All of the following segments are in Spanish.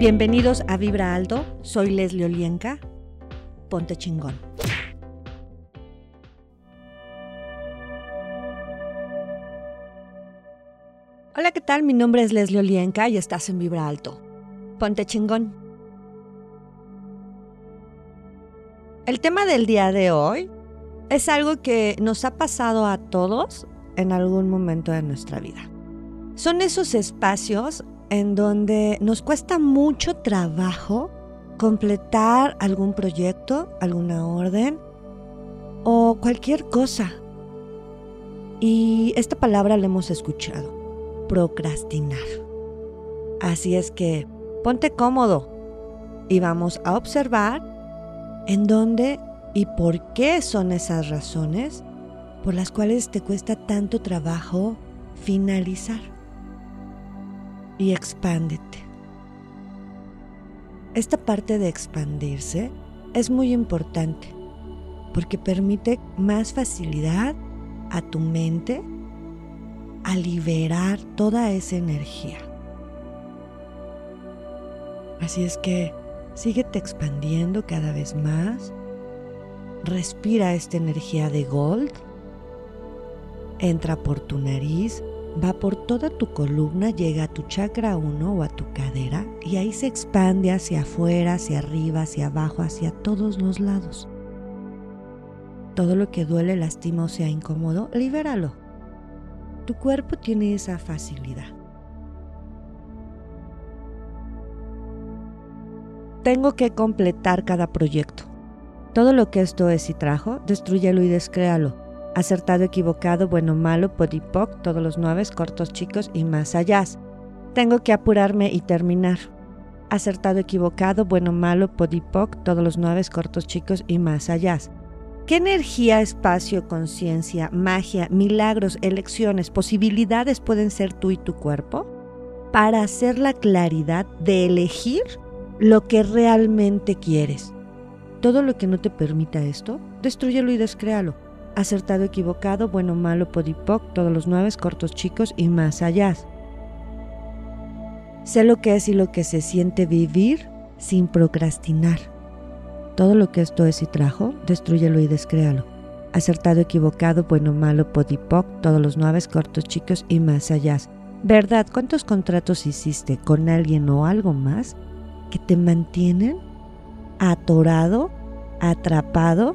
Bienvenidos a Vibra Alto, soy Leslie Olienka. Ponte chingón. Hola, ¿qué tal? Mi nombre es Leslie Olienka y estás en Vibra Alto. Ponte chingón. El tema del día de hoy es algo que nos ha pasado a todos en algún momento de nuestra vida. Son esos espacios en donde nos cuesta mucho trabajo completar algún proyecto, alguna orden o cualquier cosa. Y esta palabra la hemos escuchado, procrastinar. Así es que ponte cómodo y vamos a observar en dónde y por qué son esas razones por las cuales te cuesta tanto trabajo finalizar y expándete. Esta parte de expandirse es muy importante porque permite más facilidad a tu mente a liberar toda esa energía. Así es que síguete expandiendo cada vez más. Respira esta energía de gold. Entra por tu nariz va por toda tu columna, llega a tu chakra 1 o a tu cadera y ahí se expande hacia afuera, hacia arriba, hacia abajo, hacia todos los lados. Todo lo que duele, lastima o sea incómodo, libéralo. Tu cuerpo tiene esa facilidad. Tengo que completar cada proyecto. Todo lo que esto es y trajo, destruyelo y descréalo acertado, equivocado, bueno, malo, podipoc, todos los nueve, cortos, chicos y más allá. Tengo que apurarme y terminar. Acertado, equivocado, bueno, malo, podipoc, todos los nueve, cortos, chicos y más allá. ¿Qué energía, espacio, conciencia, magia, milagros, elecciones, posibilidades pueden ser tú y tu cuerpo para hacer la claridad de elegir lo que realmente quieres? Todo lo que no te permita esto, destruyelo y descréalo acertado, equivocado, bueno, malo, podipoc, todos los nueve, cortos, chicos y más allá. Sé lo que es y lo que se siente vivir sin procrastinar. Todo lo que esto es y trajo, destruyelo y descréalo. Acertado, equivocado, bueno, malo, podipoc, todos los nueve, cortos, chicos y más allá. ¿Verdad? ¿Cuántos contratos hiciste con alguien o algo más que te mantienen atorado, atrapado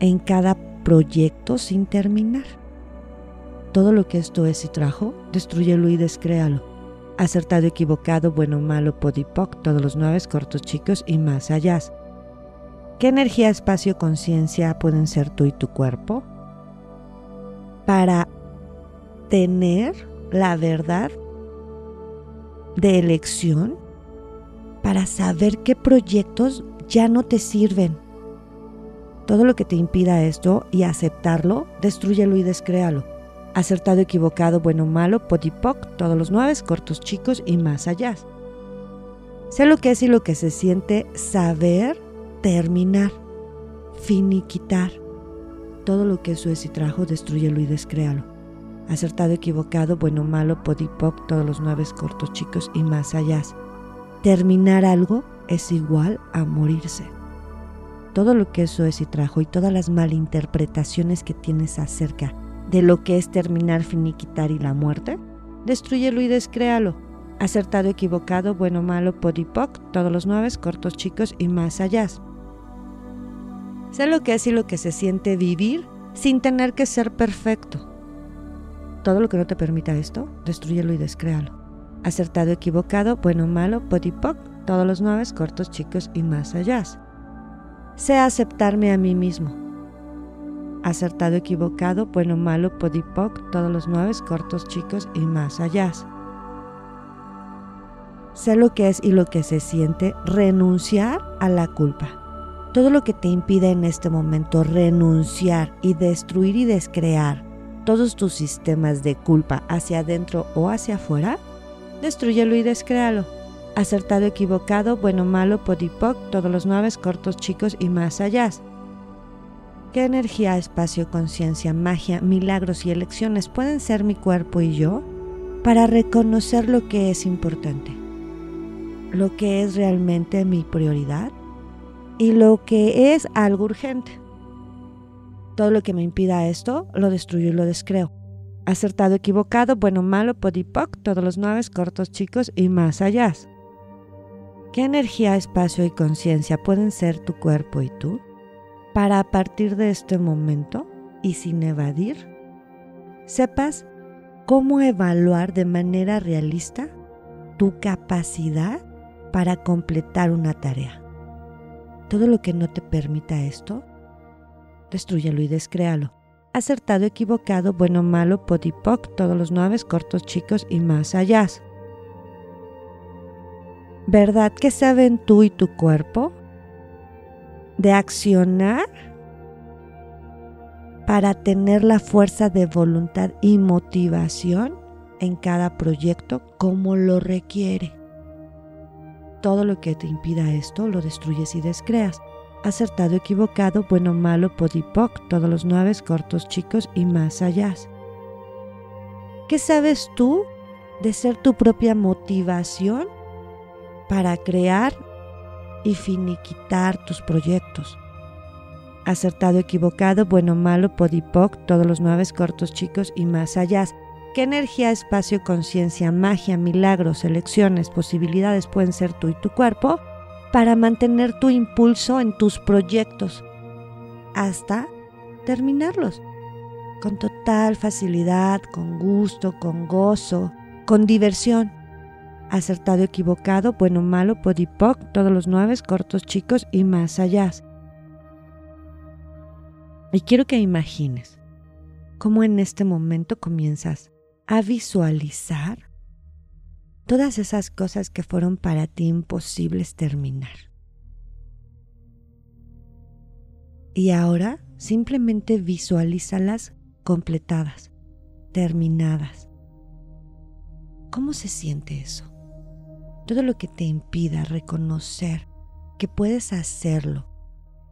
en cada proyecto sin terminar. Todo lo que esto es y trajo, destruyelo y descréalo. Acertado, equivocado, bueno, malo, podipoc, todos los nueve cortos, chicos y más allá. ¿Qué energía, espacio, conciencia pueden ser tú y tu cuerpo? Para tener la verdad de elección, para saber qué proyectos ya no te sirven todo lo que te impida esto y aceptarlo, destruyelo y descréalo. Acertado, equivocado, bueno, malo, podipoc, todos los nueve, cortos, chicos y más allá. Sé lo que es y lo que se siente saber terminar, finiquitar. Todo lo que eso es y trajo, destruyelo y descréalo. Acertado, equivocado, bueno, malo, podipoc, todos los nueve, cortos, chicos y más allá. Terminar algo es igual a morirse todo lo que eso es y trajo y todas las malinterpretaciones que tienes acerca de lo que es terminar, finiquitar y la muerte, destruyelo y descréalo. Acertado, equivocado, bueno, malo, podipoc, todos los nueve, cortos, chicos y más allá. Sé lo que es y lo que se siente vivir sin tener que ser perfecto. Todo lo que no te permita esto, destruyelo y descréalo. Acertado, equivocado, bueno, malo, podipoc, todos los nueve, cortos, chicos y más allá sé aceptarme a mí mismo. Acertado, equivocado, bueno, malo, podipoc, todos los nueve, cortos, chicos y más allá. Sé lo que es y lo que se siente renunciar a la culpa. Todo lo que te impide en este momento renunciar y destruir y descrear todos tus sistemas de culpa hacia adentro o hacia afuera, destruyelo y descréalo acertado, equivocado, bueno, malo, podipoc, todos los nueve, cortos, chicos y más allá. ¿Qué energía, espacio, conciencia, magia, milagros y elecciones pueden ser mi cuerpo y yo para reconocer lo que es importante? lo que es realmente mi prioridad y lo que es algo urgente. Todo lo que me impida esto, lo destruyo y lo descreo. Acertado, equivocado, bueno, malo, podipoc, todos los nueve, cortos, chicos y más allá. ¿Qué energía, espacio y conciencia pueden ser tu cuerpo y tú? Para a partir de este momento, y sin evadir, sepas cómo evaluar de manera realista tu capacidad para completar una tarea. Todo lo que no te permita esto, destruyelo y descréalo. Acertado, equivocado, bueno, malo, podipoc, todos los nueve, cortos, chicos y más allá. ¿Verdad que saben tú y tu cuerpo de accionar para tener la fuerza de voluntad y motivación en cada proyecto como lo requiere? Todo lo que te impida esto lo destruyes y descreas. Acertado, equivocado, bueno, malo, podipoc, todos los nueve, cortos, chicos y más allá. ¿Qué sabes tú de ser tu propia motivación para crear y finiquitar tus proyectos? Acertado, equivocado, bueno, malo, podipoc, todos los nueve, cortos, chicos y más allá. ¿Qué energía, espacio, conciencia, magia, milagros, elecciones, posibilidades pueden ser tú y tu cuerpo para mantener tu impulso en tus proyectos hasta terminarlos? Con total facilidad, con gusto, con gozo, con diversión. Acertado, equivocado, bueno, malo, podipoc, todos los nueve, cortos, chicos y más allá. Y quiero que imagines cómo en este momento comienzas a visualizar todas esas cosas que fueron para ti imposibles terminar. Y ahora simplemente visualízalas completadas, terminadas. ¿Cómo se siente eso? Todo lo que te impida reconocer que puedes hacerlo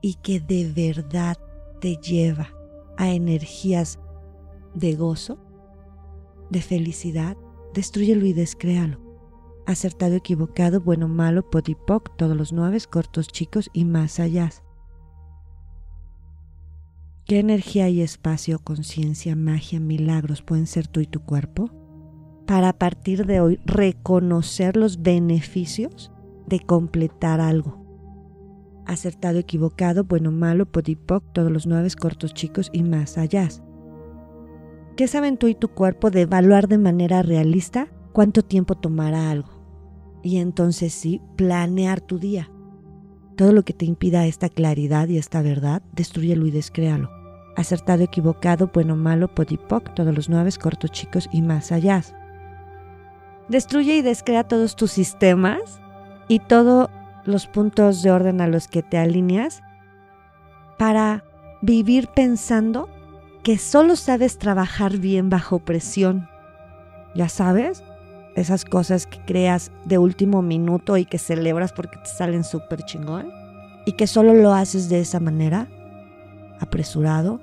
y que de verdad te lleva a energías de gozo, de felicidad, destruyelo y descréalo. Acertado, equivocado, bueno, malo, podipoc, todos los nueve, cortos, chicos y más allá. ¿Qué energía y espacio, conciencia, magia, milagros pueden ser tú y tu cuerpo? Para partir de hoy reconocer los beneficios de completar algo. Acertado, equivocado, bueno, malo, podipoc, todos los nueve, cortos, chicos y más allá. ¿Qué saben tú y tu cuerpo de evaluar de manera realista cuánto tiempo tomará algo? Y entonces sí, planear tu día. Todo lo que te impida esta claridad y esta verdad, destruyelo y descréalo. Acertado, equivocado, bueno, malo, podipoc, todos los nueve, cortos, chicos y más allá. Destruye y descrea todos tus sistemas y todos los puntos de orden a los que te alineas para vivir pensando que solo sabes trabajar bien bajo presión. Ya sabes, esas cosas que creas de último minuto y que celebras porque te salen súper chingón y que solo lo haces de esa manera, apresurado,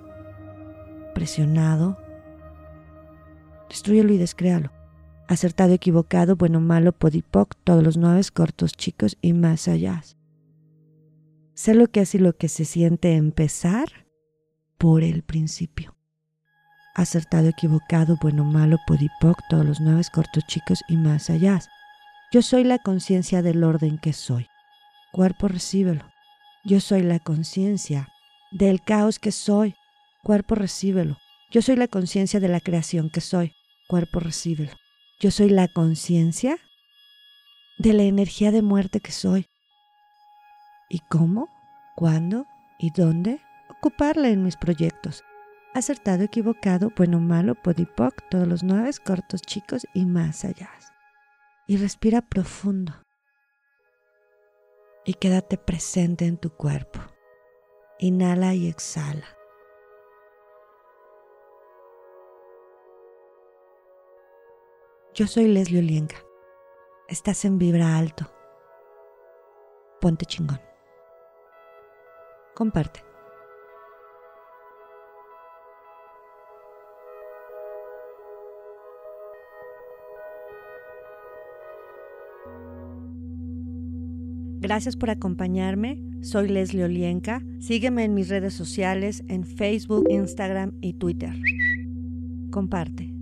presionado. Destruyelo y descréalo. Acertado, equivocado, bueno, malo, podipoc, todos los nueve cortos, chicos y más allá. Sé lo que es y lo que se siente empezar por el principio. Acertado, equivocado, bueno, malo, podipoc, todos los nueve cortos chicos y más allá. Yo soy la conciencia del orden que soy. Cuerpo, recíbelo. Yo soy la conciencia del caos que soy. Cuerpo, recíbelo. Yo soy la conciencia de la creación que soy. Cuerpo, recíbelo. Yo soy la conciencia de la energía de muerte que soy. ¿Y cómo? ¿Cuándo? ¿Y dónde? Ocuparla en mis proyectos. Acertado, equivocado, bueno, malo, podipoc, todos los nueve, cortos, chicos y más allá. Y respira profundo. Y quédate presente en tu cuerpo. Inhala y exhala. Yo soy Leslie Olienka. Estás en Vibra Alto. Ponte chingón. Comparte. Gracias por acompañarme. Soy Leslie Olienka. Sígueme en mis redes sociales en Facebook, Instagram y Twitter. Comparte.